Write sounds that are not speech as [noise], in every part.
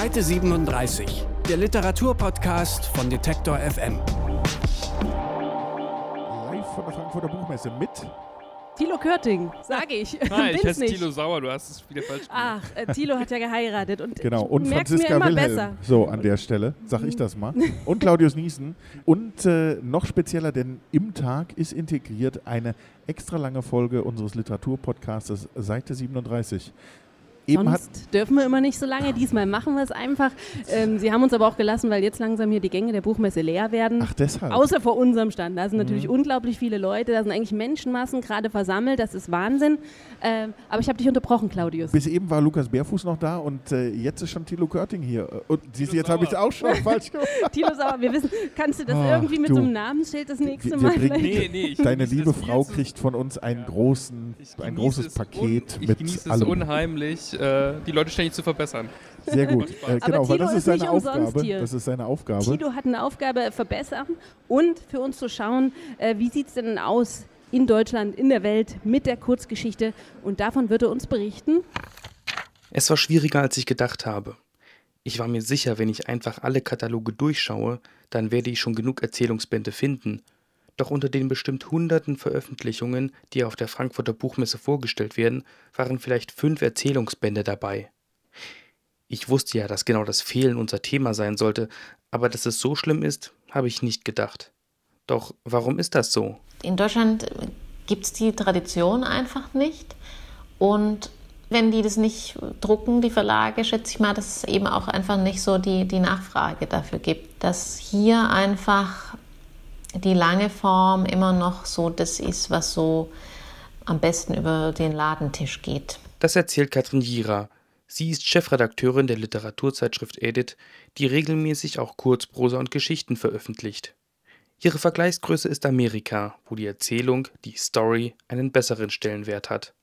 Seite 37, der Literaturpodcast von Detektor FM. Live von der Frankfurter Buchmesse mit Thilo Körting, sage ich. Nein, ich Bin's heiße nicht. Thilo Sauer, du hast es wieder falsch gemacht. Ach, äh, Thilo hat ja geheiratet und [laughs] Genau, ich und merk's mir Franziska immer Wilhelm. besser. So, an der Stelle, sag ich das mal. [laughs] Und Claudius Niesen. Und äh, noch spezieller, denn im Tag ist integriert eine extra lange Folge unseres Literaturpodcastes, Seite 37. Eben hat, Sonst dürfen wir immer nicht so lange. Diesmal machen wir es einfach. Ähm, Sie haben uns aber auch gelassen, weil jetzt langsam hier die Gänge der Buchmesse leer werden. ach deshalb. Außer vor unserem Stand. Da sind natürlich Mhm. unglaublich viele Leute. Da sind eigentlich Menschenmassen gerade versammelt. Das ist Wahnsinn. Ähm, aber ich habe dich unterbrochen, Claudius. Bis eben war Lukas Bärfuß noch da und äh, jetzt ist schon Thilo Körting hier. Und siehst du, jetzt habe ich es auch schon falsch gemacht. [laughs] Thilo Sauer, wir wissen, kannst du das Ach, irgendwie mit du. so einem Namensschild das nächste Wir- wir Mal bringen-? Nee, nee, ich Deine liebe Frau kriegt von uns einen großen, Ich ein großes es Paket un- ich mit genieße es allem. unheimlich, äh, die Leute ständig zu verbessern. Sehr gut. Äh, genau, weil Tilo das ist ist seine Aufgabe. hier. Das ist seine Aufgabe. Tito hat eine Aufgabe, verbessern und für uns zu schauen, äh, wie sieht es denn aus in Deutschland, in der Welt mit der Kurzgeschichte. Und davon wird er uns berichten. Es war schwieriger, als ich gedacht habe. Ich war mir sicher, wenn ich einfach alle Kataloge durchschaue, dann werde ich schon genug Erzählungsbände finden. Doch unter den bestimmt hunderten Veröffentlichungen, die auf der Frankfurter Buchmesse vorgestellt werden, waren vielleicht fünf Erzählungsbände dabei. Ich wusste ja, dass genau das Fehlen unser Thema sein sollte, aber dass es so schlimm ist, habe ich nicht gedacht. Doch warum ist das so? In Deutschland gibt es die Tradition einfach nicht. Und wenn die das nicht drucken, die Verlage, schätze ich mal, dass es eben auch einfach nicht so die, die Nachfrage dafür gibt. Dass hier einfach die lange Form immer noch so das ist, was so am besten über den Ladentisch geht. Das erzählt Katrin Jira. Sie ist Chefredakteurin der Literaturzeitschrift Edit, die regelmäßig auch Kurzprosa und Geschichten veröffentlicht. Ihre Vergleichsgröße ist Amerika, wo die Erzählung, die Story, einen besseren Stellenwert hat.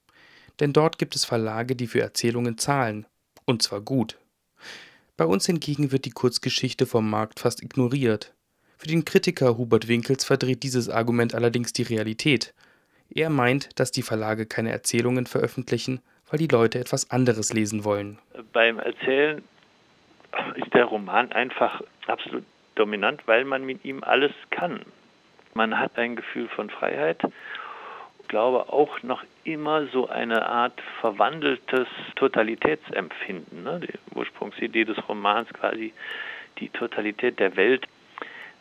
Denn dort gibt es Verlage, die für Erzählungen zahlen. Und zwar gut. Bei uns hingegen wird die Kurzgeschichte vom Markt fast ignoriert. Für den Kritiker Hubert Winkels verdreht dieses Argument allerdings die Realität. Er meint, dass die Verlage keine Erzählungen veröffentlichen, weil die Leute etwas anderes lesen wollen. beim Erzählen ist der Roman einfach absolut dominant, weil man mit ihm alles kann. Man hat ein Gefühl von Freiheit, glaube auch noch immer so eine Art verwandeltes Totalitätsempfinden. Ne? Die Ursprungsidee des Romans quasi die Totalität der Welt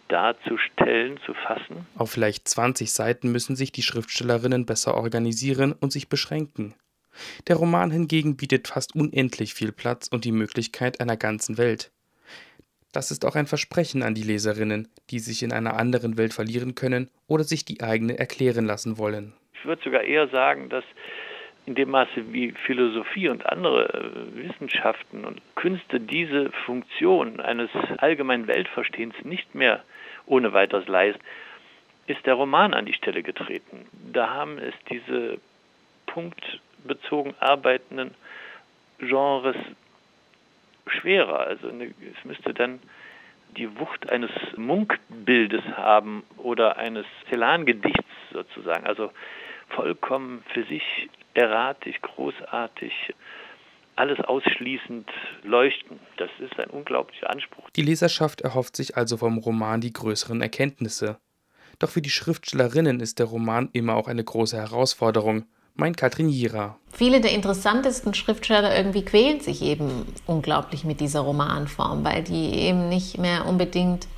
darzustellen, zu fassen. Auf vielleicht 20 Seiten müssen sich die Schriftstellerinnen besser organisieren und sich beschränken. Der Roman hingegen bietet fast unendlich viel Platz und die Möglichkeit einer ganzen Welt. Das ist auch ein Versprechen an die Leserinnen, die sich in einer anderen Welt verlieren können oder sich die eigene erklären lassen wollen. Ich würde sogar eher sagen, dass in dem Maße wie Philosophie und andere äh, Wissenschaften und Künste diese Funktion eines allgemeinen Weltverstehens nicht mehr ohne weiteres leisten, ist der Roman an die Stelle getreten. Da haben es diese punktbezogen arbeitenden Genres schwerer. Also es müsste dann die Wucht eines Munkbildes haben oder eines Celan-Gedichts sozusagen. Also vollkommen für sich erratisch, großartig, alles ausschließend leuchten. Das ist ein unglaublicher Anspruch. Die Leserschaft erhofft sich also vom Roman die größeren Erkenntnisse. Doch für die Schriftstellerinnen ist der Roman immer auch eine große Herausforderung, meint Katrin Jira. Viele der interessantesten Schriftsteller irgendwie quälen sich eben unglaublich mit dieser Romanform, weil die eben nicht mehr unbedingt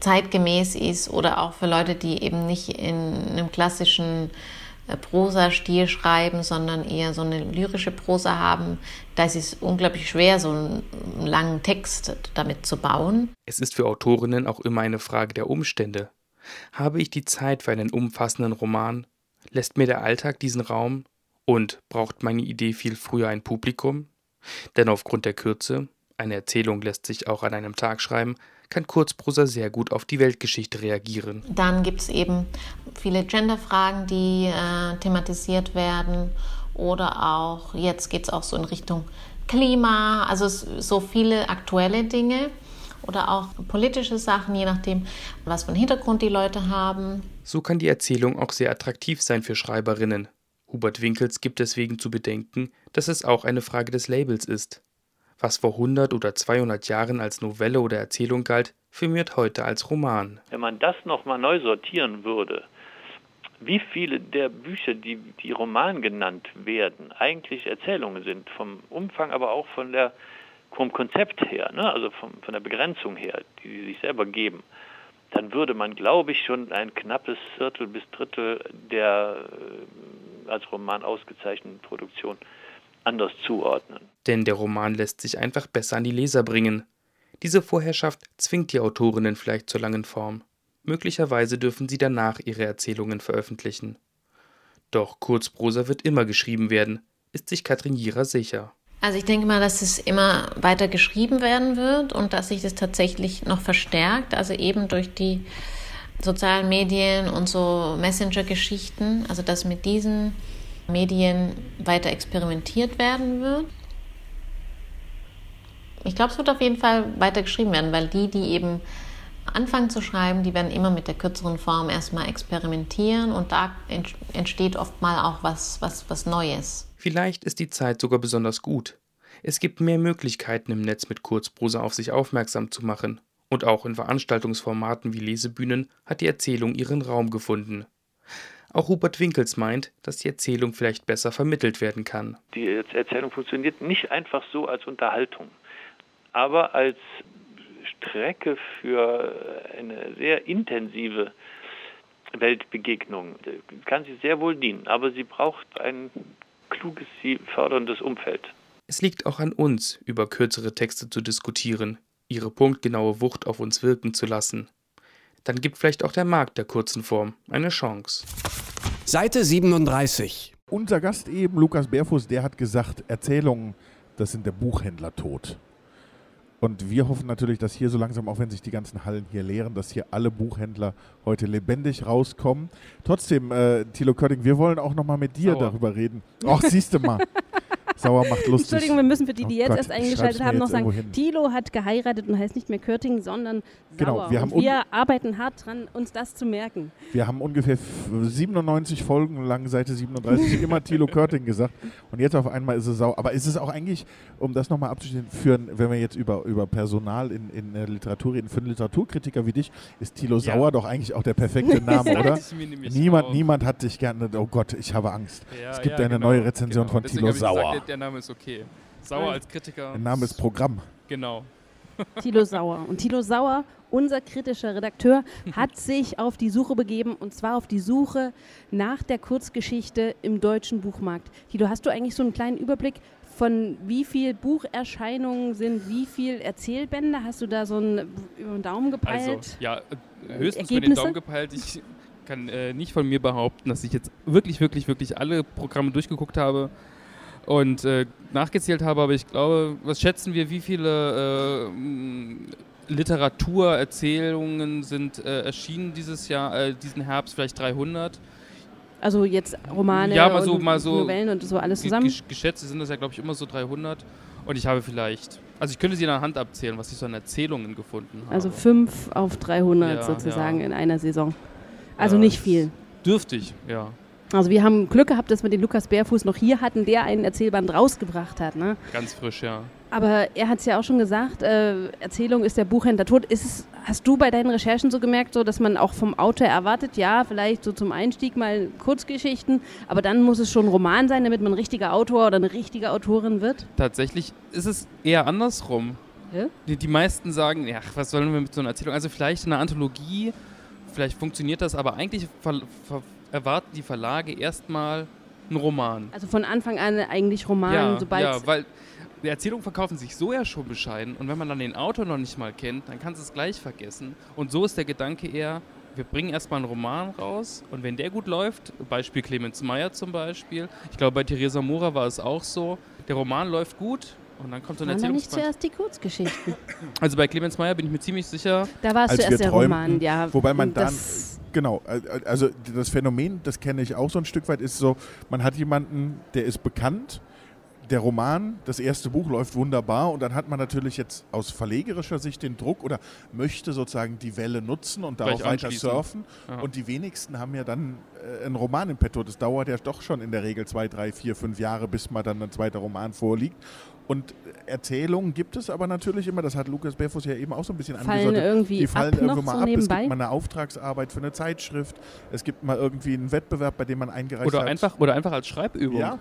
zeitgemäß ist oder auch für Leute, die eben nicht in einem klassischen äh, Prosa-Stil schreiben, sondern eher so eine lyrische Prosa haben, da ist es unglaublich schwer, so einen langen Text damit zu bauen. Es ist für Autorinnen auch immer eine Frage der Umstände. Habe ich die Zeit für einen umfassenden Roman? Lässt mir der Alltag diesen Raum? Und braucht meine Idee viel früher ein Publikum? Denn aufgrund der Kürze, eine Erzählung lässt sich auch an einem Tag schreiben, kann Kurzprosa sehr gut auf die Weltgeschichte reagieren. Dann gibt es eben viele Genderfragen, die äh, thematisiert werden. Oder auch, jetzt geht es auch so in Richtung Klima, also so viele aktuelle Dinge oder auch politische Sachen, je nachdem, was für einen Hintergrund die Leute haben. So kann die Erzählung auch sehr attraktiv sein für Schreiberinnen. Hubert Winkels gibt deswegen zu bedenken, dass es auch eine Frage des Labels ist. Was vor 100 oder 200 Jahren als Novelle oder Erzählung galt, firmiert heute als Roman. Wenn man das nochmal neu sortieren würde, wie viele der Bücher, die, die Roman genannt werden, eigentlich Erzählungen sind, vom Umfang, aber auch von der, vom Konzept her, ne? also vom, von der Begrenzung her, die sie sich selber geben, dann würde man, glaube ich, schon ein knappes Viertel bis Drittel der äh, als Roman ausgezeichneten Produktion anders zuordnen. Denn der Roman lässt sich einfach besser an die Leser bringen. Diese Vorherrschaft zwingt die Autorinnen vielleicht zur langen Form. Möglicherweise dürfen sie danach ihre Erzählungen veröffentlichen. Doch Kurzprosa wird immer geschrieben werden, ist sich Katrin Jira sicher. Also ich denke mal, dass es immer weiter geschrieben werden wird und dass sich das tatsächlich noch verstärkt, also eben durch die sozialen Medien und so Messenger-Geschichten, also dass mit diesen Medien weiter experimentiert werden wird. Ich glaube, es wird auf jeden Fall weiter geschrieben werden, weil die, die eben anfangen zu schreiben, die werden immer mit der kürzeren Form erstmal experimentieren und da entsteht oft mal auch was, was, was Neues. Vielleicht ist die Zeit sogar besonders gut. Es gibt mehr Möglichkeiten im Netz mit Kurzprosa auf sich aufmerksam zu machen. Und auch in Veranstaltungsformaten wie Lesebühnen hat die Erzählung ihren Raum gefunden. Auch Rupert Winkels meint, dass die Erzählung vielleicht besser vermittelt werden kann. Die Erzählung funktioniert nicht einfach so als Unterhaltung, aber als Strecke für eine sehr intensive Weltbegegnung. Kann sie sehr wohl dienen, aber sie braucht ein kluges, sie förderndes Umfeld. Es liegt auch an uns, über kürzere Texte zu diskutieren, ihre punktgenaue Wucht auf uns wirken zu lassen. Dann gibt vielleicht auch der Markt der kurzen Form eine Chance. Seite 37. Unser Gast eben, Lukas Bärfuß, der hat gesagt, Erzählungen, das sind der Buchhändler tot. Und wir hoffen natürlich, dass hier so langsam, auch wenn sich die ganzen Hallen hier leeren, dass hier alle Buchhändler heute lebendig rauskommen. Trotzdem, äh, Thilo Körding, wir wollen auch noch mal mit dir Sauer. darüber reden. Ach, siehst du mal. [laughs] Sauer macht lustig. Entschuldigung, wir müssen für die, die oh jetzt Gott, erst eingeschaltet haben, noch sagen, Thilo hat geheiratet und heißt nicht mehr Körting, sondern genau, Sauer. Wir, haben wir arbeiten hart dran, uns das zu merken. Wir haben ungefähr 97 Folgen lang, Seite 37, [laughs] immer Thilo Körting gesagt. Und jetzt auf einmal ist es Sauer. Aber ist es auch eigentlich, um das nochmal abzuführen, wenn wir jetzt über, über Personal in, in der Literatur reden, für einen Literaturkritiker wie dich, ist Thilo ja. Sauer doch eigentlich auch der perfekte [laughs] Name, oder? Niemand, niemand hat dich gerne, oh Gott, ich habe Angst. Ja, es gibt ja, eine genau, neue Rezension genau. von Thilo Sauer. Der Name ist okay. Sauer als Kritiker. Der Name ist Programm. Genau. Thilo Sauer. Und Thilo Sauer, unser kritischer Redakteur, [laughs] hat sich auf die Suche begeben und zwar auf die Suche nach der Kurzgeschichte im deutschen Buchmarkt. Thilo, hast du eigentlich so einen kleinen Überblick von wie viel Bucherscheinungen sind, wie viel Erzählbände? Hast du da so einen über den Daumen gepeilt? Also, ja, äh, höchstens über den Daumen gepeilt. Ich kann äh, nicht von mir behaupten, dass ich jetzt wirklich, wirklich, wirklich alle Programme durchgeguckt habe und äh, nachgezählt habe, aber ich glaube, was schätzen wir, wie viele äh, Literaturerzählungen sind äh, erschienen dieses Jahr, äh, diesen Herbst, vielleicht 300? Also jetzt Romane ja, mal so, und mal so Novellen und so alles zusammen? Geschätzt sind das ja, glaube ich, immer so 300. Und ich habe vielleicht, also ich könnte sie in der Hand abzählen, was ich so an Erzählungen gefunden habe. Also 5 auf 300 ja, sozusagen ja. in einer Saison. Also ja, nicht viel. Dürftig, ja. Also wir haben Glück gehabt, dass wir den Lukas Bärfuß noch hier hatten, der einen Erzählband rausgebracht hat. Ne? Ganz frisch, ja. Aber er hat es ja auch schon gesagt, äh, Erzählung ist der Buchhändler tot. Ist hast du bei deinen Recherchen so gemerkt, so, dass man auch vom Autor erwartet, ja, vielleicht so zum Einstieg mal Kurzgeschichten, aber dann muss es schon ein Roman sein, damit man ein richtiger Autor oder eine richtige Autorin wird? Tatsächlich ist es eher andersrum. Ja? Die, die meisten sagen, ja, was sollen wir mit so einer Erzählung? Also vielleicht eine Anthologie, vielleicht funktioniert das, aber eigentlich ver, ver erwarten die Verlage erstmal einen Roman. Also von Anfang an eigentlich Roman, ja, sobald. Ja, weil die Erzählungen verkaufen sich so ja schon bescheiden und wenn man dann den Autor noch nicht mal kennt, dann kannst du es gleich vergessen. Und so ist der Gedanke eher, wir bringen erstmal einen Roman raus und wenn der gut läuft, Beispiel Clemens Meyer zum Beispiel, ich glaube bei Theresa Mora war es auch so, der Roman läuft gut, und dann kommt so ein Waren nicht zuerst die Kurzgeschichten? [laughs] Also bei Clemens Meyer bin ich mir ziemlich sicher. Da war es zuerst der träumten, Roman, ja. Wobei man dann Genau, also das Phänomen, das kenne ich auch so ein Stück weit, ist so, man hat jemanden, der ist bekannt, der Roman, das erste Buch läuft wunderbar und dann hat man natürlich jetzt aus verlegerischer Sicht den Druck oder möchte sozusagen die Welle nutzen und darauf weiter surfen. Aha. Und die wenigsten haben ja dann äh, einen Roman im Petto. Das dauert ja doch schon in der Regel zwei, drei, vier, fünf Jahre, bis mal dann ein zweiter Roman vorliegt. Und Erzählungen gibt es aber natürlich immer, das hat Lukas Berfuss ja eben auch so ein bisschen fallen Irgendwie die fallen ab irgendwo mal so ab. Nebenbei? Es gibt mal eine Auftragsarbeit für eine Zeitschrift, es gibt mal irgendwie einen Wettbewerb, bei dem man eingereicht oder hat. Einfach, oder einfach als Schreibübung. Ja,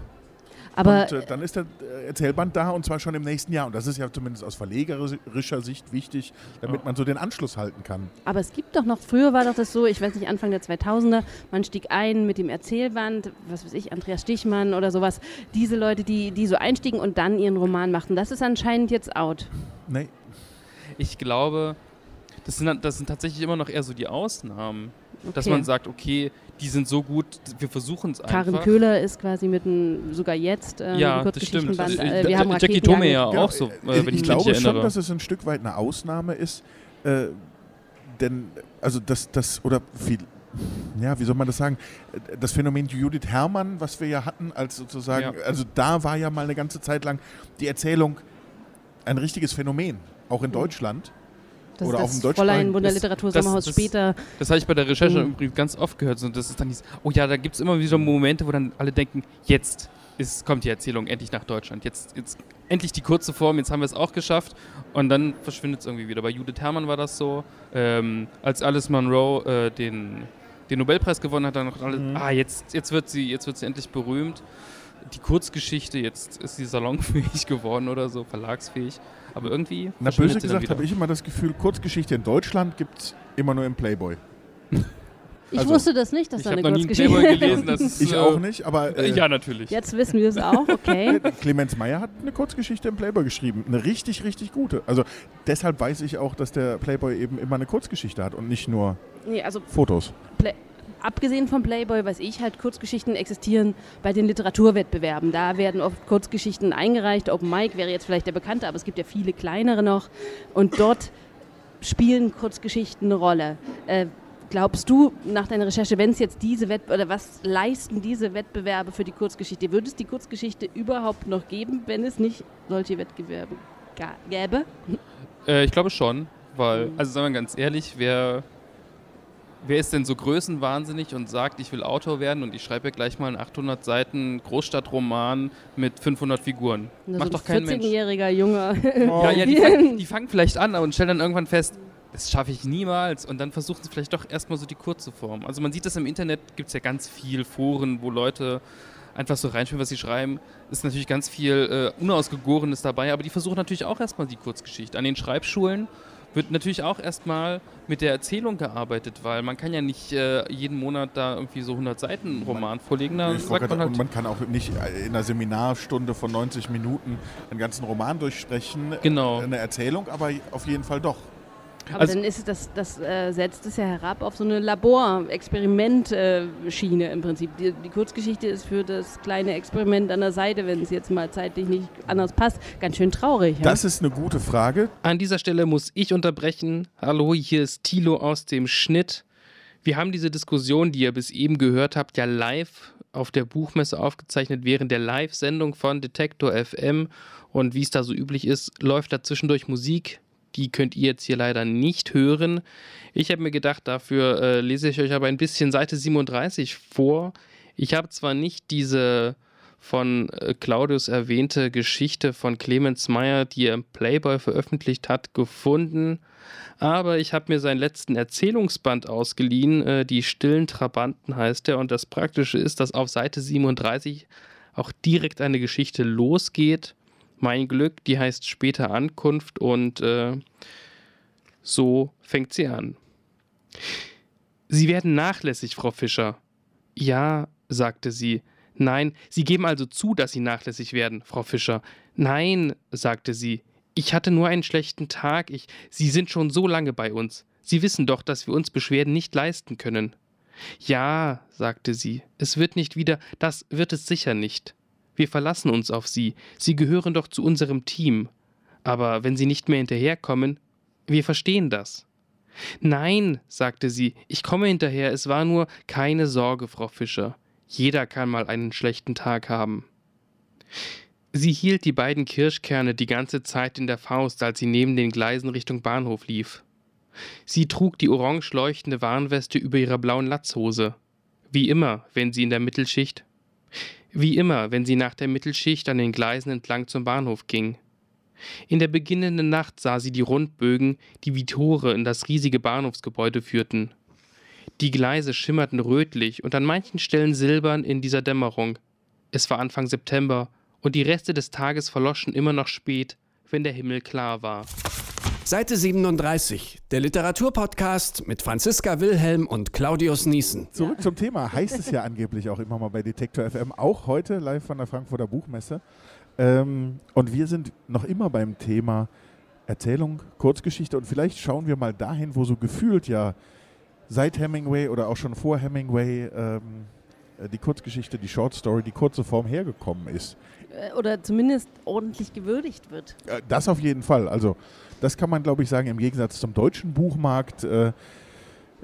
Aber und äh, dann ist der äh, Erzählband da und zwar schon im nächsten Jahr. Und das ist ja zumindest aus verlegerischer Sicht wichtig, damit man so den Anschluss halten kann. Aber es gibt doch noch, früher war doch das so, ich weiß nicht, Anfang der 2000er, man stieg ein mit dem Erzählband, was weiß ich, Andreas Stichmann oder sowas. Diese Leute, die, die so einstiegen und dann ihren Roman machten, das ist anscheinend jetzt out. Nee, Ich glaube, das sind, das sind tatsächlich immer noch eher so die Ausnahmen. Dass Okay. man sagt, okay, die sind so gut, wir versuchen es einfach. Karin Köhler ist quasi mit einem, sogar jetzt, äh, ja, das stimmt. Kurzgeschichtenband. Ich- Äh, wir haben Jackie Raketen Tome ja auch so, äh, äh, wenn ich, ich mich glaube richtig schon, erinnere. dass es ein Stück weit eine Ausnahme ist, äh, denn also das, das oder viel, ja, wie soll man das sagen? Das Phänomen Judith Herrmann, was wir ja hatten, als sozusagen, Ja. also da war ja mal eine ganze Zeit lang die Erzählung ein richtiges Phänomen, auch in Deutschland. Das oder ist auf dem deutschsprachigen- Fräulein Wunderliteratur das- Sommerhaus das- später. Das habe ich bei der Recherche Mhm. übrigens ganz oft gehört. So, das ist dann dieses, oh ja, da gibt es immer wieder Momente, wo dann alle denken, jetzt ist, kommt die Erzählung endlich nach Deutschland. Jetzt, jetzt endlich die kurze Form, jetzt haben wir es auch geschafft. Und dann verschwindet es irgendwie wieder. Bei Judith Herrmann war das so. Ähm, als Alice Munro äh, den, den Nobelpreis gewonnen hat, dann noch alle, Mhm. ah, jetzt, jetzt, wird sie, jetzt wird sie endlich berühmt. Die Kurzgeschichte, jetzt ist sie salonfähig [laughs] geworden oder so, verlagsfähig. Aber irgendwie. Na, böse gesagt habe ich immer das Gefühl, Kurzgeschichte in Deutschland gibt es immer nur im Playboy. [laughs] Ich Also, wusste das nicht, dass Ich da eine noch nie einen Kurzgeschichte Playboy [laughs] gelesen. Das ist, Ich äh, auch nicht, aber äh, ja, natürlich. Jetzt wissen wir es auch, okay. Clemens Meyer hat eine Kurzgeschichte im Playboy geschrieben. Eine richtig, richtig gute. Also deshalb weiß ich auch, dass der Playboy eben immer eine Kurzgeschichte hat und nicht nur Nee, also Fotos. Play abgesehen vom Playboy, weiß ich halt, Kurzgeschichten existieren bei den Literaturwettbewerben. Da werden oft Kurzgeschichten eingereicht. Open Mic wäre jetzt vielleicht der bekannte, aber es gibt ja viele kleinere noch. Und dort spielen Kurzgeschichten eine Rolle. Äh, glaubst du, nach deiner Recherche, wenn es jetzt diese Wett oder was leisten diese Wettbewerbe für die Kurzgeschichte? Würde es die Kurzgeschichte überhaupt noch geben, wenn es nicht solche Wettbewerbe gäbe? Äh, ich glaube schon, weil, Mhm. also sagen wir ganz ehrlich, wer, wer ist denn so größenwahnsinnig und sagt, ich will Autor werden und ich schreibe gleich mal einen 800 Seiten Großstadtroman mit 500 Figuren? Na, Macht so doch kein ein Mensch. 14-jähriger Junge. Ja, ja, die, [laughs] fang, die fangen vielleicht an und stellen dann irgendwann fest, das schaffe ich niemals. Und dann versuchen sie vielleicht doch erstmal so die kurze Form. Also man sieht das im Internet, gibt es ja ganz viel Foren, wo Leute einfach so reinschreiben, was sie schreiben. Ist natürlich ganz viel äh, Unausgegorenes dabei, aber die versuchen natürlich auch erstmal die Kurzgeschichte. An den Schreibschulen wird natürlich auch erstmal mit der Erzählung gearbeitet, weil man kann ja nicht äh, jeden Monat da irgendwie so 100 Seiten Roman vorlegen. Da sagt man halt, und man kann auch nicht in einer Seminarstunde von 90 Minuten einen ganzen Roman durchsprechen. Genau. Eine Erzählung, aber auf jeden Fall doch. Aber Also- dann ist es das, das äh, setzt es ja herab auf so eine Labor-Experiment-Schiene im Prinzip. Die, die Kurzgeschichte ist für das kleine Experiment an der Seite, wenn es jetzt mal zeitlich nicht anders passt, ganz schön traurig. Ja? Das ist eine gute Frage. An dieser Stelle muss ich unterbrechen. Hallo, hier ist Thilo aus dem Schnitt. Wir haben diese Diskussion, die ihr bis eben gehört habt, ja live auf der Buchmesse aufgezeichnet während der Live-Sendung von Detektor FM. Und wie es da so üblich ist, läuft da zwischendurch Musik. Die könnt ihr jetzt hier leider nicht hören. Ich habe mir gedacht, dafür äh, lese ich euch aber ein bisschen Seite 37 vor. Ich habe zwar nicht diese von äh, Claudius erwähnte Geschichte von Clemens Meyer, die er im Playboy veröffentlicht hat, gefunden. Aber ich habe mir seinen letzten Erzählungsband ausgeliehen. Äh, die stillen Trabanten heißt er. Und das Praktische ist, dass auf Seite 37 auch direkt eine Geschichte losgeht. Mein Glück, die heißt später Ankunft und äh, so fängt sie an. Sie werden nachlässig, Frau Fischer. Ja, sagte sie. Nein, Sie geben also zu, dass Sie nachlässig werden, Frau Fischer. Nein, sagte sie. Ich hatte nur einen schlechten Tag. Ich, Sie sind schon so lange bei uns. Sie wissen doch, dass wir uns Beschwerden nicht leisten können. Ja, sagte sie, es wird nicht wieder, das wird es sicher nicht. Wir verlassen uns auf Sie. Sie gehören doch zu unserem Team. Aber wenn Sie nicht mehr hinterherkommen, wir verstehen das. Nein, sagte sie, ich komme hinterher, es war nur keine Sorge, Frau Fischer. Jeder kann mal einen schlechten Tag haben. Sie hielt die beiden Kirschkerne die ganze Zeit in der Faust, als sie neben den Gleisen Richtung Bahnhof lief. Sie trug die orange leuchtende Warnweste über ihrer blauen Latzhose. Wie immer, wenn sie in der Mittelschicht. Wie immer, wenn sie nach der Mittelschicht an den Gleisen entlang zum Bahnhof ging. In der beginnenden Nacht sah sie die Rundbögen, die wie Tore in das riesige Bahnhofsgebäude führten. Die Gleise schimmerten rötlich und an manchen Stellen silbern in dieser Dämmerung. Es war Anfang September und die Reste des Tages verloschen immer noch spät, wenn der Himmel klar war. Seite 37, der Literaturpodcast mit Franziska Wilhelm und Claudius Niesen. Zurück zum Thema, heißt es ja angeblich auch immer mal bei Detektor FM, auch heute live von der Frankfurter Buchmesse. Ähm, und wir sind noch immer beim Thema Erzählung, Kurzgeschichte und vielleicht schauen wir mal dahin, wo so gefühlt ja seit Hemingway oder auch schon vor Hemingway ähm, äh, die Kurzgeschichte, die Short Story, die kurze Form hergekommen ist. Äh, oder zumindest ordentlich gewürdigt wird. Äh, das auf jeden Fall. Also das kann man, glaube ich, sagen, im Gegensatz zum deutschen Buchmarkt äh,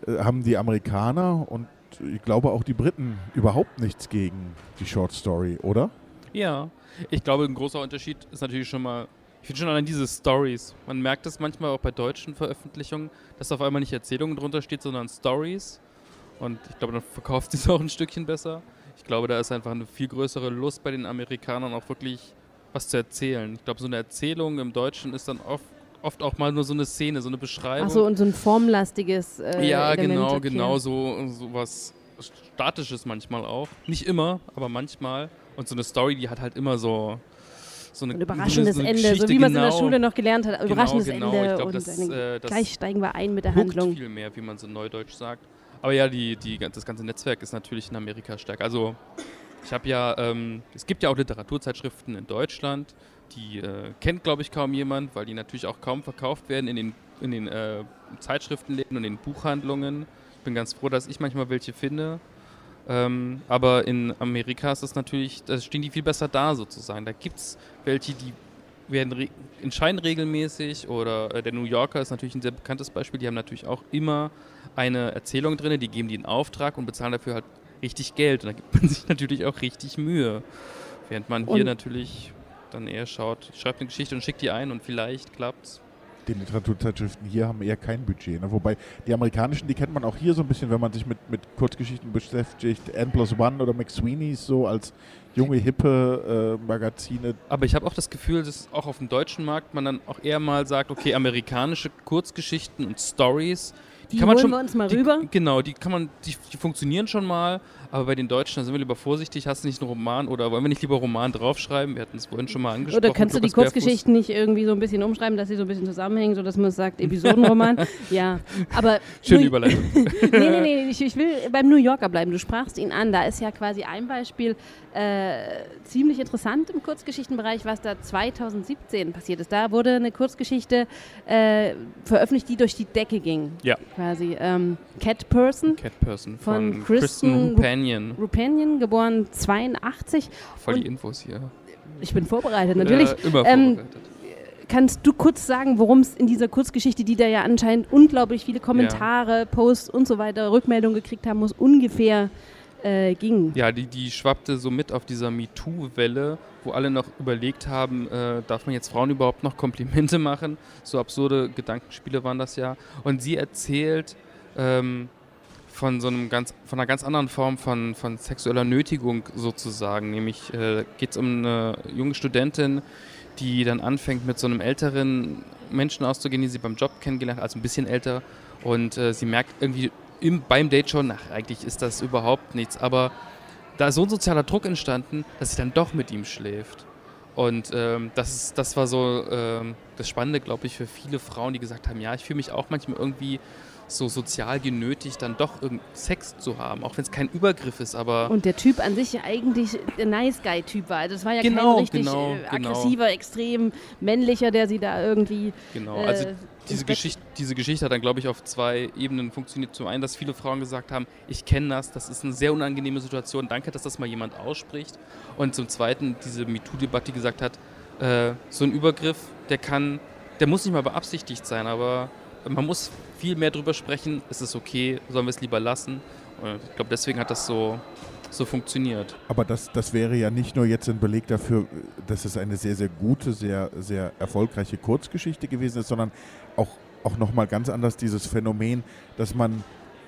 haben die Amerikaner und ich glaube auch die Briten überhaupt nichts gegen die Short Story, oder? Ja, ich glaube, ein großer Unterschied ist natürlich schon mal, ich finde schon allein diese Stories. Man merkt das manchmal auch bei deutschen Veröffentlichungen, dass auf einmal nicht Erzählungen drunter steht, sondern Stories. Und ich glaube, dann verkauft es [laughs] auch ein Stückchen besser. Ich glaube, da ist einfach eine viel größere Lust bei den Amerikanern auch wirklich was zu erzählen. Ich glaube, so eine Erzählung im Deutschen ist dann oft, oft auch mal nur so eine Szene, so eine Beschreibung. Ach so, und so ein formlastiges äh, Ja, Element, genau, okay. genau, so, so was Statisches manchmal auch. Nicht immer, aber manchmal. Und so eine Story, die hat halt immer so, so eine, Ein überraschendes so eine Ende, so Geschichte, wie man es in der genau. Schule noch gelernt hat. Überraschendes genau, Ende Ich glaub, und das, äh, das gleich steigen wir ein mit der Handlung. viel mehr, wie man so neudeutsch sagt. Aber ja, die, die, das ganze Netzwerk ist natürlich in Amerika stark. Also ich habe ja, ähm, es gibt ja auch Literaturzeitschriften in Deutschland, die äh, kennt, glaube ich, kaum jemand, weil die natürlich auch kaum verkauft werden in den, in den äh, Zeitschriftenläden und in den Buchhandlungen. Ich bin ganz froh, dass ich manchmal welche finde. Ähm, aber in Amerika ist es natürlich, da stehen die viel besser da sozusagen. Da gibt es welche, die werden entscheiden regelmäßig oder äh, der New Yorker ist natürlich ein sehr bekanntes Beispiel. Die haben natürlich auch immer eine Erzählung drin, die geben die in Auftrag und bezahlen dafür halt richtig Geld. Und da gibt man [laughs] sich natürlich auch richtig Mühe. Während man hier Und- natürlich dann eher schaut, schreibt eine Geschichte und schickt die ein und vielleicht klappt's. Die Literaturzeitschriften hier haben eher kein Budget. Ne? Wobei die amerikanischen, die kennt man auch hier so ein bisschen, wenn man sich mit, mit Kurzgeschichten beschäftigt. N plus One oder McSweeney's so als junge, hippe äh, Magazine. Aber ich habe auch das Gefühl, dass auch auf dem deutschen Markt man dann auch eher mal sagt, okay, amerikanische Kurzgeschichten und Stories, Die kann man holen schon, wir uns mal die, rüber. Genau, die kann man, die, die funktionieren schon mal, aber bei den Deutschen, da sind wir lieber vorsichtig, hast du nicht einen Roman oder wollen wir nicht lieber Roman draufschreiben? Wir hatten es vorhin schon mal angesprochen. Oder kannst du die Bärfuß. Kurzgeschichten nicht irgendwie so ein bisschen umschreiben, dass sie so ein bisschen zusammenhängen, sodass man sagt, Episodenroman? [laughs] ja, aber... Schöne Überleitung. [laughs] nee, nee, nee, ich, ich will beim New Yorker bleiben. Du sprachst ihn an. Da ist ja quasi ein Beispiel äh, ziemlich interessant im Kurzgeschichtenbereich, was da 2017 passiert ist. Da wurde eine Kurzgeschichte äh, veröffentlicht, die durch die Decke ging. Ja. Quasi. Ähm, Cat Person, Cat Person Von von, Kristen Kristen Rupanian. Rupanian, geboren 82. Voll die Infos hier. Ich bin vorbereitet, natürlich. Äh, immer Ähm, vorbereitet. Kannst du kurz sagen, worum es in dieser Kurzgeschichte, die da ja anscheinend unglaublich viele Kommentare, Posts und so weiter, Rückmeldungen gekriegt haben muss, ungefähr äh, ging? Ja, die, die schwappte so mit auf dieser MeToo-Welle, wo alle noch überlegt haben, äh, darf man jetzt Frauen überhaupt noch Komplimente [laughs] machen? So absurde Gedankenspiele waren das ja. Und sie erzählt ähm, von so einem ganz, von einer ganz anderen Form von, von sexueller Nötigung sozusagen. Nämlich äh, geht es um eine junge Studentin, die dann anfängt mit so einem älteren Menschen auszugehen, die sie beim Job kennengelernt hat, also ein bisschen älter. Und äh, sie merkt irgendwie im, beim Date schon, ach, eigentlich ist das überhaupt nichts. Aber da ist so ein sozialer Druck entstanden, dass sie dann doch mit ihm schläft. Und ähm, das, ist, das war so ähm, das Spannende, glaube ich, für viele Frauen, die gesagt haben, ja, ich fühle mich auch manchmal irgendwie so sozial genötigt, dann doch irgend Sex zu haben, auch wenn es kein Übergriff ist, aber Und der Typ an sich ja eigentlich der Nice Guy-Typ war. Also das war ja Genau, kein richtig genau, äh, genau. aggressiver, extrem männlicher, der sie da irgendwie. genau. äh, Also ins diese Geschichte, diese Geschichte hat dann, glaube ich, auf zwei Ebenen funktioniert. Zum einen, dass viele Frauen gesagt haben, ich kenne das, das ist eine sehr unangenehme Situation, danke, dass das mal jemand ausspricht. Und zum zweiten, diese MeToo-Debatte, die gesagt hat, äh, so ein Übergriff, der kann, der muss nicht mal beabsichtigt sein, aber man muss viel mehr drüber sprechen, es ist okay, sollen wir es lieber lassen. Und ich glaube, deswegen hat das so, so funktioniert. Aber das, das wäre ja nicht nur jetzt ein Beleg dafür, dass es eine sehr, sehr gute, sehr, sehr erfolgreiche Kurzgeschichte gewesen ist, sondern auch, auch nochmal ganz anders dieses Phänomen, dass man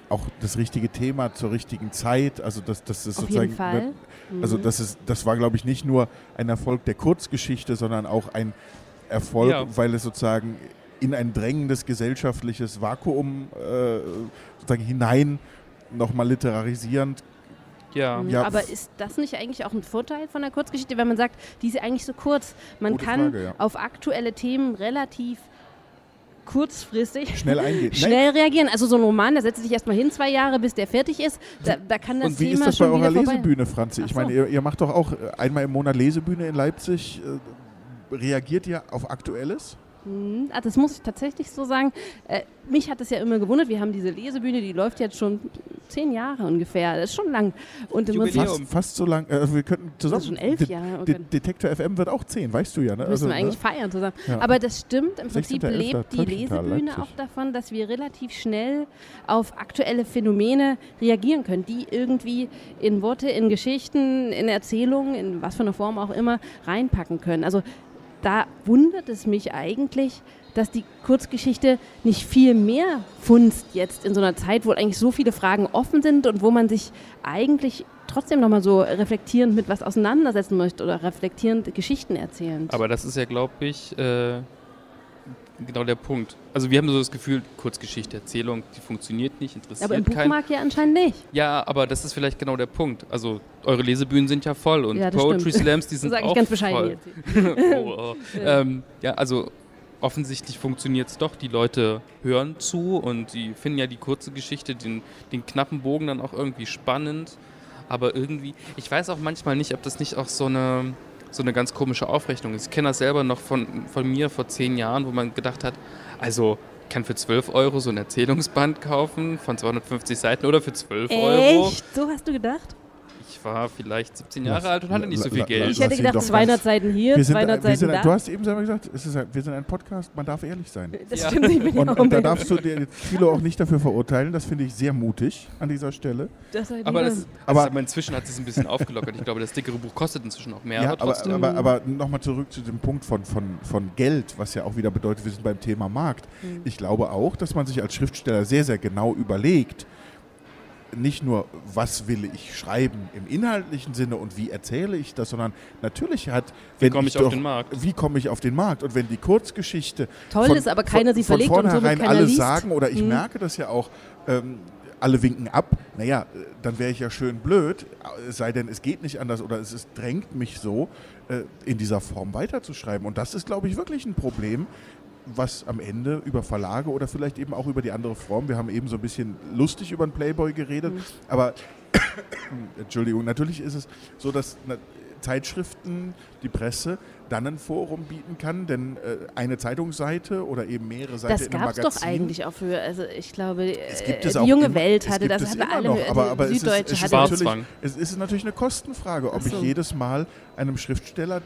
auch das richtige Thema zur richtigen Zeit. Also das, das ist Auf sozusagen. jeden Fall. Also Mhm. das ist, das war, glaube ich, nicht nur ein Erfolg der Kurzgeschichte, sondern auch ein Erfolg, Ja. weil es sozusagen in ein drängendes gesellschaftliches Vakuum äh, sozusagen hinein nochmal literarisierend. Ja. Mhm. Ja, Aber ist das nicht eigentlich auch ein Vorteil von der Kurzgeschichte, wenn man sagt, die ist eigentlich so kurz? Man Gute kann Frage, ja. auf aktuelle Themen relativ kurzfristig Schnell eingehen. Nein, [laughs] schnell reagieren. Also so ein Roman, da setzt sich erstmal hin, zwei Jahre, bis der fertig ist. Da, da kann das Und wie Thema ist das bei schon eurer. Lesebühne, Franzi? Ich so. meine, ihr, ihr macht doch auch äh, einmal im Monat Lesebühne in Leipzig. Äh, Reagiert ihr auf Aktuelles? Mhm. Ah, das muss ich tatsächlich so sagen. Äh, mich hat es ja immer gewundert. Wir haben diese Lesebühne, die läuft jetzt schon zehn Jahre ungefähr. Das ist schon lang. Und im. Fast, fast so lang. Äh, wir könnten zusammen. Das ist schon elf De- Jahre, oh De. Detektor FM wird auch 10, weißt du ja. Ne? müssen wir ne? eigentlich feiern zusammen. Ja. Aber das stimmt. Im Prinzip 16.11. lebt die Lesebühne Leipzig. auch davon, dass wir relativ schnell auf aktuelle Phänomene reagieren können, die irgendwie in Worte, in Geschichten, in Erzählungen, in was für einer Form auch immer reinpacken können. Also da wundert es mich eigentlich, dass die Kurzgeschichte nicht viel mehr funzt jetzt in so einer Zeit, wo eigentlich so viele Fragen offen sind und wo man sich eigentlich trotzdem nochmal so reflektierend mit was auseinandersetzen möchte oder reflektierend Geschichten erzählen. Aber das ist ja, glaube ich, äh, genau der Punkt. Also wir haben so das Gefühl, Kurzgeschichte, Erzählung, die funktioniert nicht, interessiert Aber im. Buchmarkt ja anscheinend nicht. Ja, aber das ist vielleicht genau der Punkt. Also eure Lesebühnen sind ja voll und Ja, das Poetry stimmt. Slams, die Das sind sage auch ich ganz bescheiden voll. jetzt. [laughs] oh, oh. Ähm, ja, also offensichtlich funktioniert es doch. Die Leute hören zu und die finden ja die kurze Geschichte, den, den knappen Bogen dann auch irgendwie spannend. Aber irgendwie, ich weiß auch manchmal nicht, ob das nicht auch so eine, so eine ganz komische Aufrechnung. Ich kenne das selber noch von, von mir vor zehn Jahren, wo man gedacht hat, also ich kann für 12 Euro so ein Erzählungsband kaufen von 250 Seiten oder für 12 Euro. Echt? So hast du gedacht? Ich war vielleicht 17 Lass- Jahre alt und hatte nicht so viel Geld. Ich hätte gedacht, doch 200 ganz- Seiten hier, Wir sind, 200 wir Seiten sind, da. du hast eben selber gesagt, es ist, ein- wir sind ein Podcast, man darf ehrlich sein. [laughs] das Ja. stimmt, ich bin Und, ja auch und da darfst du dir Thilo auch nicht dafür verurteilen, das finde ich sehr mutig an dieser Stelle. das Aber, das, Aber- also, aber inzwischen hat es ein bisschen aufgelockert. Ich glaube, das dickere Buch kostet inzwischen auch mehr, Ja, aber aber, aber, aber nochmal zurück zu dem Punkt von, von, von Geld, was ja auch wieder bedeutet, wir sind beim Thema Markt. Mhm. Ich glaube auch, dass man sich als Schriftsteller sehr, sehr genau überlegt, nicht nur, was will ich schreiben im inhaltlichen Sinne und wie erzähle ich das, sondern natürlich hat, wenn komme ich auf doch- den Markt? Wie komme ich auf den Markt? Und wenn die Kurzgeschichte Toll von, ist, aber keiner sie verlegt von und vornherein keiner alle liest. sagen, oder ich Mhm. merke das ja auch, ähm, alle winken ab, naja, dann wäre ich ja schön blöd, es sei denn, es geht nicht anders oder es ist, drängt mich so, äh, in dieser Form weiterzuschreiben. Und das ist, glaube ich, wirklich ein Problem, was am Ende über Verlage oder vielleicht eben auch über die andere Form, wir haben eben so ein bisschen lustig über den Playboy geredet, aber [coughs] Entschuldigung, natürlich ist es so, dass Zeitschriften, die Presse dann ein Forum bieten kann, denn äh, eine Zeitungsseite oder eben mehrere Seiten Das in einem gab es Magazin. doch eigentlich auch für, also ich glaube, Es gibt äh, es die auch junge immer- Welt es hatte das, es immer alle, noch, aber, aber es ist, Süddeutsche es ist hatte Schwarz- natürlich, es ist natürlich eine Kostenfrage, ob so. ich jedes Mal einem Schriftsteller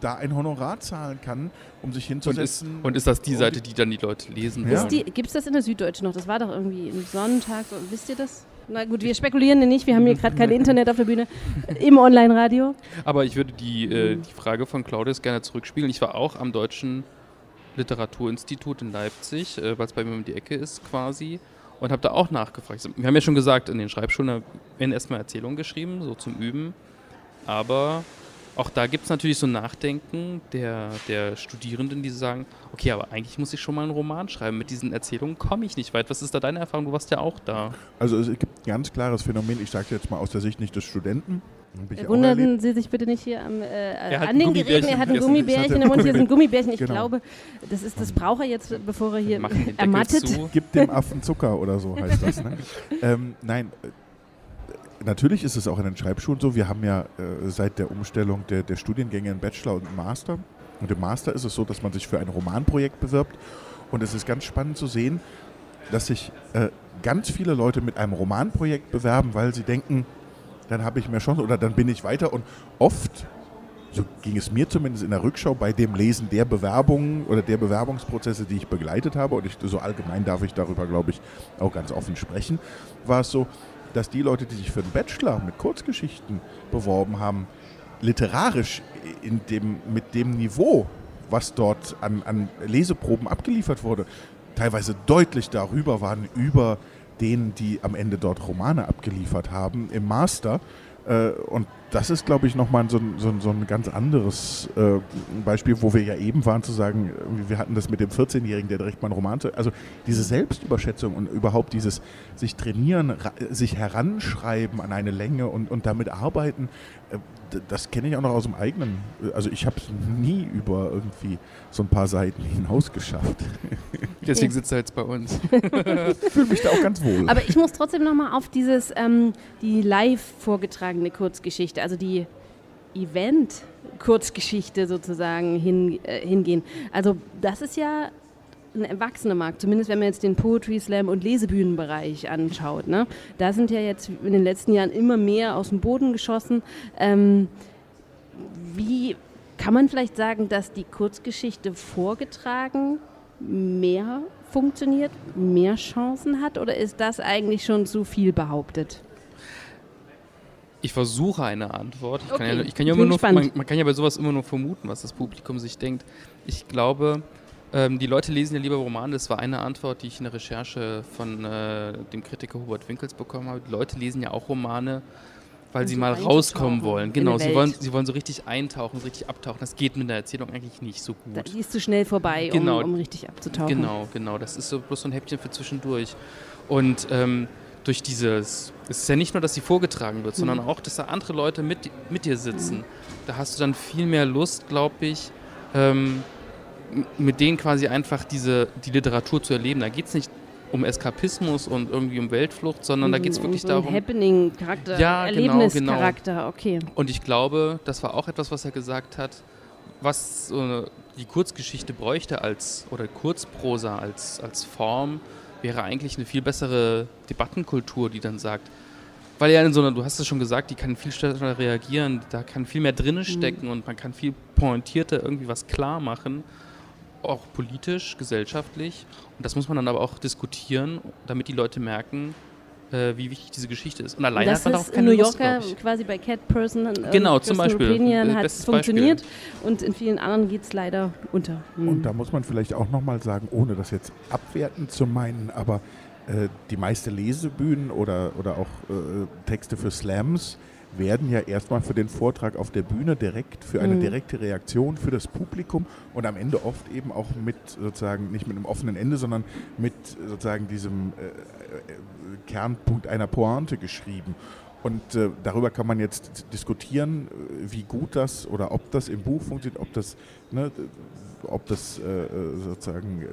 da ein Honorar zahlen kann, um sich und, ist, hinzusetzen. und ist das die Seite, die dann die Leute lesen Ja. Gibt es das in der Süddeutschen noch? Das war doch irgendwie im Sonntag, so, wisst ihr das? Na gut, wir spekulieren nicht, wir haben hier gerade kein Internet auf der Bühne, [laughs] im Online-Radio. Aber ich würde die, äh, Mhm. die Frage von Claudius gerne zurückspielen. Ich war auch am Deutschen Literaturinstitut in Leipzig, äh, weil es bei mir um die Ecke ist quasi. Und habe da auch nachgefragt. Wir haben ja schon gesagt, in den Schreibschulen werden erstmal Erzählungen geschrieben, so zum Üben. Aber auch da gibt es natürlich so ein Nachdenken der, der Studierenden, die sagen, okay, aber eigentlich muss ich schon mal einen Roman schreiben. Mit diesen Erzählungen komme ich nicht weit. Was ist da deine Erfahrung? Du warst ja auch da. Also es gibt ein ganz klares Phänomen, ich sage jetzt mal aus der Sicht nicht des Studenten. Wundern. Sie sich bitte nicht hier am, äh, hat an ein den Geräten. Gummibärchen Er hat ein. Gummibärchen im Mund. Hier sind Gummibärchen. Ich Genau. glaube, das, ist, das braucht er jetzt, bevor er hier ermattet. zu. Gib dem Affen Zucker oder so heißt das. Ne? [laughs] ähm, nein, äh, natürlich ist es auch in den Schreibschulen so. Wir haben ja äh, seit der Umstellung der, der Studiengänge einen Bachelor und Master. Und im Master ist es so, dass man sich für ein Romanprojekt bewirbt. Und es ist ganz spannend zu sehen, dass sich äh, ganz viele Leute mit einem Romanprojekt bewerben, weil sie denken, dann habe ich mehr Chance oder dann bin ich weiter. Und oft, so ging es mir zumindest in der Rückschau, bei dem Lesen der Bewerbungen oder der Bewerbungsprozesse, die ich begleitet habe, und ich, so allgemein darf ich darüber, glaube ich, auch ganz offen sprechen, war es so, dass die Leute, die sich für den Bachelor mit Kurzgeschichten beworben haben, literarisch in dem, mit dem Niveau, was dort an, an Leseproben abgeliefert wurde, teilweise deutlich darüber waren über denen, die am Ende dort Romane abgeliefert haben, im Master. Äh, und das ist, glaube ich, nochmal so, so, so ein ganz anderes äh, Beispiel, wo wir ja eben waren, zu sagen, wir hatten das mit dem 14-Jährigen, der direkt mal einen Roman zu. Also diese Selbstüberschätzung und überhaupt dieses sich trainieren, sich heranschreiben an eine Länge und, und damit arbeiten, das kenne ich auch noch aus dem eigenen. Also ich habe es nie über irgendwie so ein paar Seiten hinaus geschafft. [laughs] Deswegen sitzt er jetzt bei uns. [laughs] ich fühle mich da auch ganz wohl. Aber ich muss trotzdem nochmal auf dieses, ähm, die live vorgetragene Kurzgeschichte, also die Event-Kurzgeschichte sozusagen hin, äh, hingehen. Also das ist ja ein erwachsener Markt, zumindest wenn man jetzt den Poetry Slam und Lesebühnenbereich anschaut. Ne? Da sind ja jetzt in den letzten Jahren immer mehr aus dem Boden geschossen. Ähm, wie kann man vielleicht sagen, dass die Kurzgeschichte vorgetragen mehr funktioniert, mehr Chancen hat oder ist das eigentlich schon zu viel behauptet? Ich versuche eine Antwort. Ich okay. kann ja, ich kann ja immer nur, man, man, kann ja bei sowas immer nur vermuten, was das Publikum sich denkt. Ich glaube, ähm, die Leute lesen ja lieber Romane. Das war eine Antwort, die ich in der Recherche von äh, dem Kritiker Hubert Winkels bekommen habe. Die Leute lesen ja auch Romane, weil sie mal rauskommen wollen. Genau, sie wollen, sie wollen so richtig eintauchen, so richtig abtauchen. Das geht mit der Erzählung eigentlich nicht so gut. die ist zu schnell vorbei, genau. um, um, richtig abzutauchen. Genau, genau. Das ist so bloß so ein Häppchen für zwischendurch. Und ähm, durch dieses, es ist ja nicht nur, dass sie vorgetragen wird, mhm. sondern auch, dass da andere Leute mit, mit dir sitzen. Mhm. Da hast du dann viel mehr Lust, glaube ich, ähm, mit denen quasi einfach diese, die Literatur zu erleben. Da geht es nicht um Eskapismus und irgendwie um Weltflucht, sondern da geht es wirklich so darum. Happening-Charakter, ja, Erlebnischarakter, genau, genau. okay. Und ich glaube, das war auch etwas, was er gesagt hat, was so die Kurzgeschichte bräuchte als, oder Kurzprosa als, als Form, wäre eigentlich eine viel bessere Debattenkultur, die dann sagt, weil ja in so einer, du hast es schon gesagt, die kann viel schneller reagieren, da kann viel mehr drinnen mhm. stecken mhm. und man kann viel pointierter irgendwie was klar machen auch politisch, gesellschaftlich. Und das muss man dann aber auch diskutieren, damit die Leute merken, äh, wie wichtig diese Geschichte ist. Und alleine das hat man auch keine New Yorker Lust, quasi bei Cat Person äh, genau, zum Beispiel. Opinion hat es funktioniert Beispiel. und in vielen anderen geht es leider unter. Mhm. Und da muss man vielleicht auch nochmal sagen, ohne das jetzt abwertend zu meinen, aber äh, die meiste Lesebühnen oder, oder auch äh, Texte für Slams werden ja erstmal für den Vortrag auf der Bühne direkt, für eine mhm. direkte Reaktion für das Publikum und am Ende oft eben auch mit sozusagen, nicht mit einem offenen Ende, sondern mit sozusagen diesem äh, äh, Kernpunkt einer Pointe geschrieben. Und äh, darüber kann man jetzt diskutieren, äh, wie gut das oder ob das im Buch funktioniert, ob das, ne, ob das äh, äh sozusagen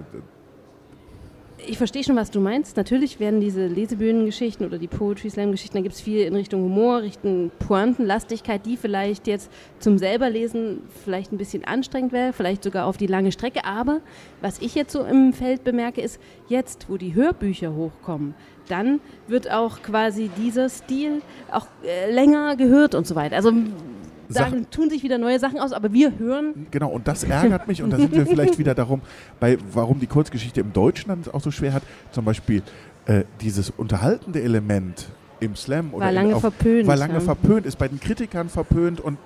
ich verstehe schon, was du meinst. Natürlich werden diese Lesebühnengeschichten oder die Poetry Slam-Geschichten, da gibt es viel in Richtung Humor, Richtung Pointenlastigkeit, die vielleicht jetzt zum selberlesen vielleicht ein bisschen anstrengend wäre, vielleicht sogar auf die lange Strecke. Aber was ich jetzt so im Feld bemerke, ist, jetzt, wo die Hörbücher hochkommen, dann wird auch quasi dieser Stil auch äh, länger gehört und so weiter. Also sagen, tun sich wieder neue Sachen aus, aber wir hören. Genau, und das ärgert mich und da sind wir vielleicht wieder darum, bei warum die Kurzgeschichte im Deutschen dann auch so schwer hat. Zum Beispiel äh, dieses unterhaltende Element im Slam war lange auf, verpönt. War lange ja. verpönt, ist bei den Kritikern verpönt und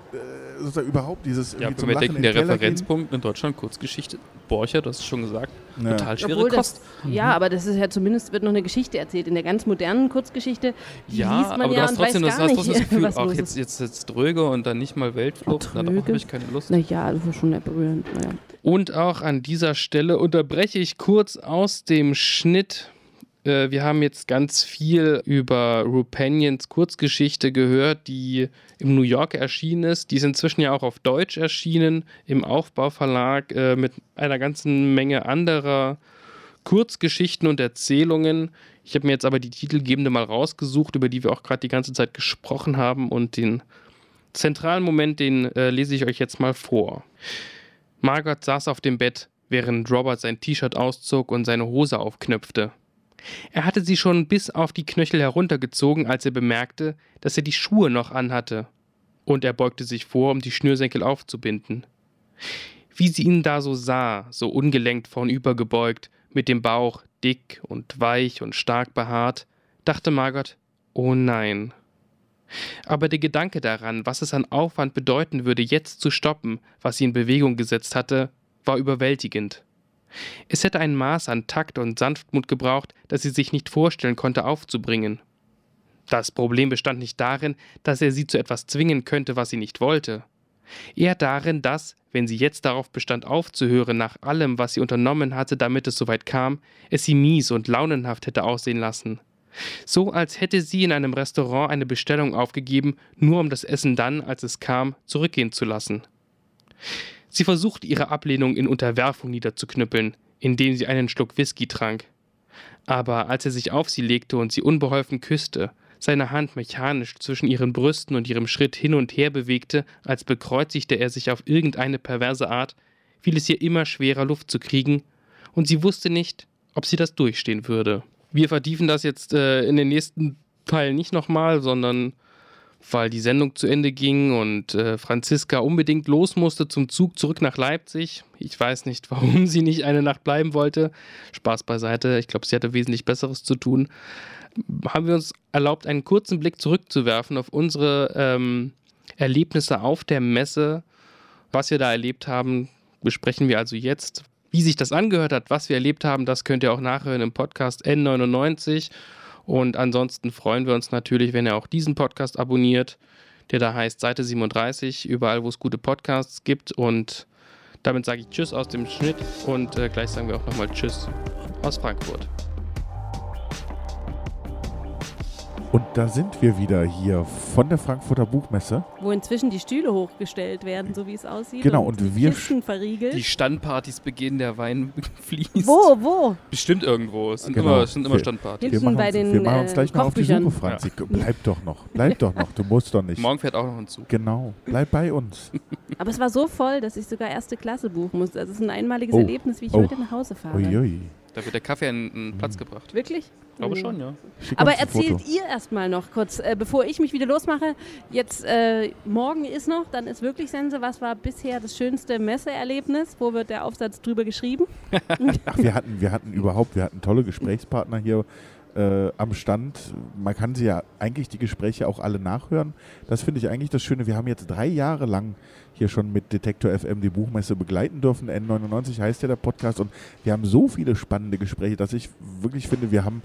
sozusagen überhaupt dieses. Ja, wenn wir denken, der Referenzpunkt in Deutschland, Kurzgeschichte, Borcher, du hast es schon gesagt, ja. total schwere Obwohl Kost. Das, mhm. Ja, aber das ist ja zumindest, wird noch eine Geschichte erzählt. In der ganz modernen Kurzgeschichte, ja, liest man aber ja du hast trotzdem, das, hast trotzdem das Gefühl, auch jetzt, jetzt, jetzt dröge und dann nicht mal Weltflucht, oh, darauf habe ich keine Lust. Naja, das ist schon berührend. Naja. Und auch an dieser Stelle unterbreche ich kurz aus dem Schnitt äh, wir haben jetzt ganz viel über Rupanians Kurzgeschichte gehört, die im New York erschienen ist. Die ist inzwischen ja auch auf Deutsch erschienen, im Aufbauverlag äh, mit einer ganzen Menge anderer Kurzgeschichten und Erzählungen. Ich habe mir jetzt aber die titelgebende mal rausgesucht, über die wir auch gerade die ganze Zeit gesprochen haben und den zentralen Moment, den äh, lese ich euch jetzt mal vor. Margaret saß auf dem Bett, während Robert sein T-Shirt auszog und seine Hose aufknöpfte. Er hatte sie schon bis auf die Knöchel heruntergezogen, als er bemerkte, dass er die Schuhe noch anhatte, und er beugte sich vor, um die Schnürsenkel aufzubinden. Wie sie ihn da so sah, so ungelenkt vornübergebeugt, mit dem Bauch dick und weich und stark behaart, dachte Margot, oh nein. Aber der Gedanke daran, was es an Aufwand bedeuten würde, jetzt zu stoppen, was sie in Bewegung gesetzt hatte, war überwältigend. Es hätte ein Maß an Takt und Sanftmut gebraucht, das sie sich nicht vorstellen konnte aufzubringen. Das Problem bestand nicht darin, dass er sie zu etwas zwingen könnte, was sie nicht wollte. Eher darin, dass, wenn sie jetzt darauf bestand aufzuhören, nach allem, was sie unternommen hatte, damit es soweit kam, es sie mies und launenhaft hätte aussehen lassen. So als hätte sie in einem Restaurant eine Bestellung aufgegeben, nur um das Essen dann, als es kam, zurückgehen zu lassen. Sie versuchte ihre Ablehnung in Unterwerfung niederzuknüppeln, indem sie einen Schluck Whisky trank. Aber als er sich auf sie legte und sie unbeholfen küsste, seine Hand mechanisch zwischen ihren Brüsten und ihrem Schritt hin und her bewegte, als bekreuzigte er sich auf irgendeine perverse Art, fiel es ihr immer schwerer, Luft zu kriegen, und sie wusste nicht, ob sie das durchstehen würde. Wir vertiefen das jetzt äh, in den nächsten Teilen nicht nochmal, sondern weil die Sendung zu Ende ging und äh, Franziska unbedingt los musste zum Zug zurück nach Leipzig. Ich weiß nicht, [laughs] warum sie nicht eine Nacht bleiben wollte. Spaß beiseite, ich glaube, sie hatte wesentlich Besseres zu tun. Haben wir uns erlaubt, einen kurzen Blick zurückzuwerfen auf unsere ähm, Erlebnisse auf der Messe. Was wir da erlebt haben, besprechen wir also jetzt. Wie sich das angehört hat, was wir erlebt haben, das könnt ihr auch nachhören im Podcast N99. Und ansonsten freuen wir uns natürlich, wenn ihr auch diesen Podcast abonniert, der da heißt Seite 37, überall, wo es gute Podcasts gibt. Und damit sage ich Tschüss aus dem Schnitt und äh, gleich sagen wir auch nochmal Tschüss aus Frankfurt. Und da sind wir wieder hier von der Frankfurter Buchmesse. Wo inzwischen die Stühle hochgestellt werden, so wie es aussieht. Genau, und, und wir Kisten verriegelt. Die Standpartys beginnen, der Wein [laughs] fließt. Wo, wo? Bestimmt irgendwo. Es sind Genau. immer, es sind immer Standpartys. Hinten wir machen, bei uns, den, wir machen uns äh, gleich noch auf die. Suche, Franzi. Bleib doch noch, bleib doch noch. Du musst doch nicht. Morgen fährt auch noch ein Zug. Genau, bleib bei uns. Aber es war so voll, dass ich sogar erste Klasse buchen musste. Also es ist ein einmaliges Oh. Erlebnis, wie ich Oh. heute nach Hause fahre. Uiui. Da wird der Kaffee an einen Platz gebracht. Wirklich? Ich glaube Mhm. schon, ja. Aber erzählt ihr erstmal noch kurz, äh, bevor ich mich wieder losmache. Jetzt, äh, morgen ist noch, dann ist wirklich Sense. Was war bisher das schönste Messeerlebnis? Wo wird der Aufsatz drüber geschrieben? [laughs] Ach, wir hatten, wir hatten überhaupt, wir hatten tolle Gesprächspartner hier äh, am Stand. Man kann sie ja eigentlich die Gespräche auch alle nachhören. Das finde ich eigentlich das Schöne. Wir haben jetzt drei Jahre lang hier schon mit Detektor FM die Buchmesse begleiten dürfen. N99 heißt ja der Podcast und wir haben so viele spannende Gespräche, dass ich wirklich finde, wir haben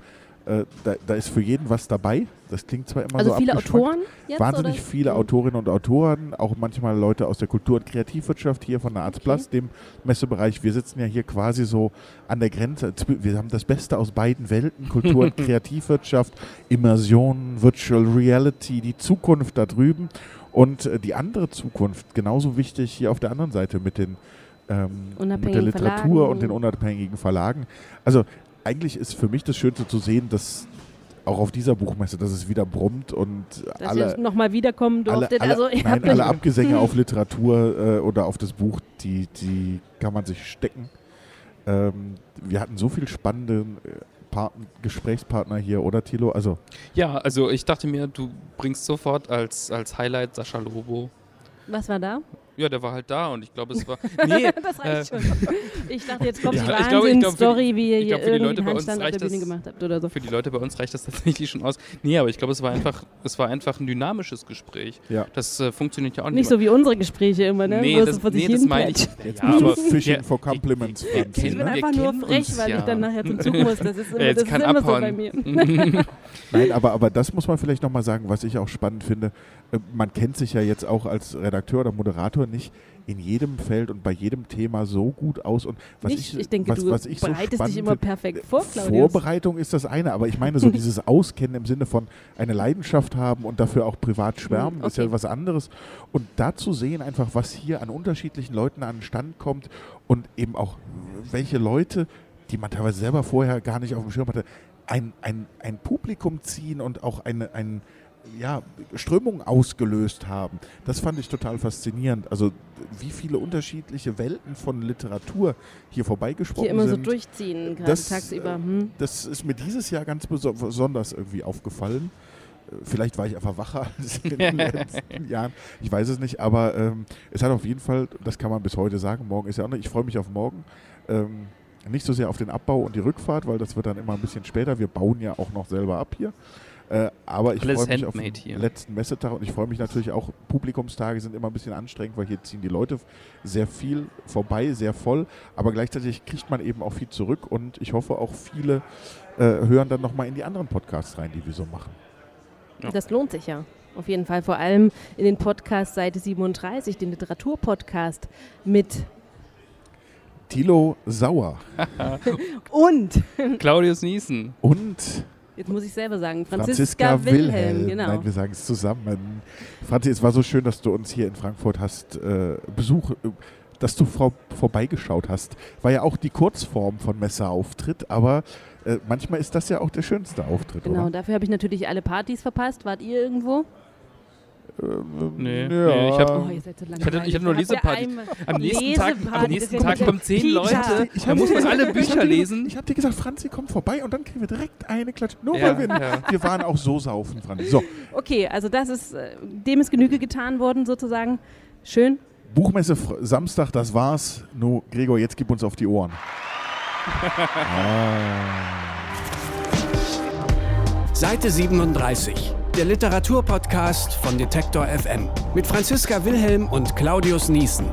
äh, da, da ist für jeden was dabei. Das klingt zwar immer Also so viele abgeschmackt. Autoren jetzt? Wahnsinnig oder? viele Mhm. Autorinnen und Autoren, auch manchmal Leute aus der Kultur- und Kreativwirtschaft hier von der Arztplatz, dem Messebereich. Wir sitzen ja hier quasi so an der Grenze. Wir haben das Beste aus beiden Welten, Kultur- und [laughs] Kreativwirtschaft, Immersion, Virtual Reality, die Zukunft da drüben und äh, die andere Zukunft, genauso wichtig hier auf der anderen Seite mit den ähm, mit der Literatur Verlagen. und den unabhängigen Verlagen. Also eigentlich ist für mich das Schönste zu sehen, dass auch auf dieser Buchmesse, dass es wieder brummt und Dass alle, ihr nochmal wiederkommen alle, durftet. alle, also, [laughs] ihr nein, habt alle Abgesänge auf [laughs] Literatur äh, oder auf das Buch, die, die kann man sich stecken. Ähm, wir hatten so viele spannende äh, Part Gesprächspartner hier, oder Thilo? Also, Ja, also ich dachte mir, du bringst sofort als, als Highlight Sascha Lobo. Was war da? Ja, der war halt da und ich glaube, es war. [laughs] Nee, [laughs] das äh, reicht schon. Ich dachte, jetzt kommt Ja, die ich ich Wahnsinn-Story, wie ihr ich hier glaube, für die Leute irgendwie bei uns reicht der Bühne das- gemacht habt oder so. für die Leute bei uns reicht das tatsächlich schon aus. Nee, aber ich glaube, es war einfach, es war einfach ein dynamisches Gespräch. ja. Das äh, funktioniert ja auch nicht. Nicht so wie unsere Gespräche immer, ne? Nee, Wo es das, nee, das meine ich. Jetzt Ja, aber Fishing for Compliments, Franzi, Ich kennen- bin einfach nur frech, weil ja. ich dann nachher zum Zug [laughs] muss. Das ist immer, Ja, jetzt das ist kann immer so bei mir. Nein, aber, aber das muss man vielleicht nochmal sagen, was ich auch spannend finde. Äh, Man kennt sich ja jetzt auch als Redakteur oder Moderator nicht in jedem Feld und bei jedem Thema so gut aus. Und was Nicht, ich, ich denke, was, du was ich so bereitest spannend dich immer perfekt vor, Claudius. Vorbereitung ist das eine, aber ich meine so [laughs] dieses Auskennen im Sinne von eine Leidenschaft haben und dafür auch privat schwärmen, Mhm, ist ja okay. was anderes. Und da zu sehen einfach, was hier an unterschiedlichen Leuten an den Stand kommt und eben auch welche Leute, die man teilweise selber vorher gar nicht auf dem Schirm hatte, ein, ein, ein Publikum ziehen und auch eine, ein, ja, Strömung ausgelöst haben. Das fand ich total faszinierend. Also wie viele unterschiedliche Welten von Literatur hier vorbeigesprochen Hier immer so sind. durchziehen, gerade Das, tagsüber. äh, Hm. Das ist mir dieses Jahr ganz beso- besonders irgendwie aufgefallen. Äh, Vielleicht war ich einfach wacher [laughs] als in den [laughs] letzten Jahren. Ich weiß es nicht, aber ähm, es hat auf jeden Fall, das kann man bis heute sagen, morgen ist ja auch noch, ich freue mich auf morgen. Ähm, nicht so sehr auf den Abbau und die Rückfahrt, weil das wird dann immer ein bisschen später. Wir bauen ja auch noch selber ab hier. Äh, aber ich freue mich auf den hier. letzten Messetag und ich freue mich natürlich auch, Publikumstage sind immer ein bisschen anstrengend, weil hier ziehen die Leute sehr viel vorbei, sehr voll, aber gleichzeitig kriegt man eben auch viel zurück und ich hoffe auch viele äh, hören dann nochmal in die anderen Podcasts rein, die wir so machen. Ja. Das lohnt sich ja. Auf jeden Fall, vor allem in den Podcast Seite 37, den Literaturpodcast mit Thilo Sauer. [laughs] und Claudius Niesen. Und Jetzt muss ich selber sagen, Franziska, Franziska Wilhelm. Wilhelm. Genau. Nein, wir sagen es zusammen. Franzi, es war so schön, dass du uns hier in Frankfurt hast äh, Besuch, äh, dass du vor, vorbeigeschaut hast. War ja auch die Kurzform von Messerauftritt, aber äh, manchmal ist das ja auch der schönste Auftritt. Genau, oder? dafür habe ich natürlich alle Partys verpasst. Wart ihr irgendwo? Ähm, nee, ja. nee, ich, hab, oh, ich, hatte, ich hatte nur Leseparty. Am nächsten Tag, am nächsten Tag kommen zehn Leute, da muss man alle Bücher lesen. Ich habe dir gesagt, Franzi, komm vorbei und dann kriegen wir direkt eine Klatsche. Nur ja, weil wir, ja. wir waren auch so saufen, Franzi. So. Okay, also das ist, äh, dem ist Genüge getan worden sozusagen. Schön. Buchmesse Samstag, das war's. Nur, Gregor, jetzt gib uns auf die Ohren. [laughs] ah. Seite 37 der Literaturpodcast von Detektor FM mit Franziska Wilhelm und Claudius Niesen.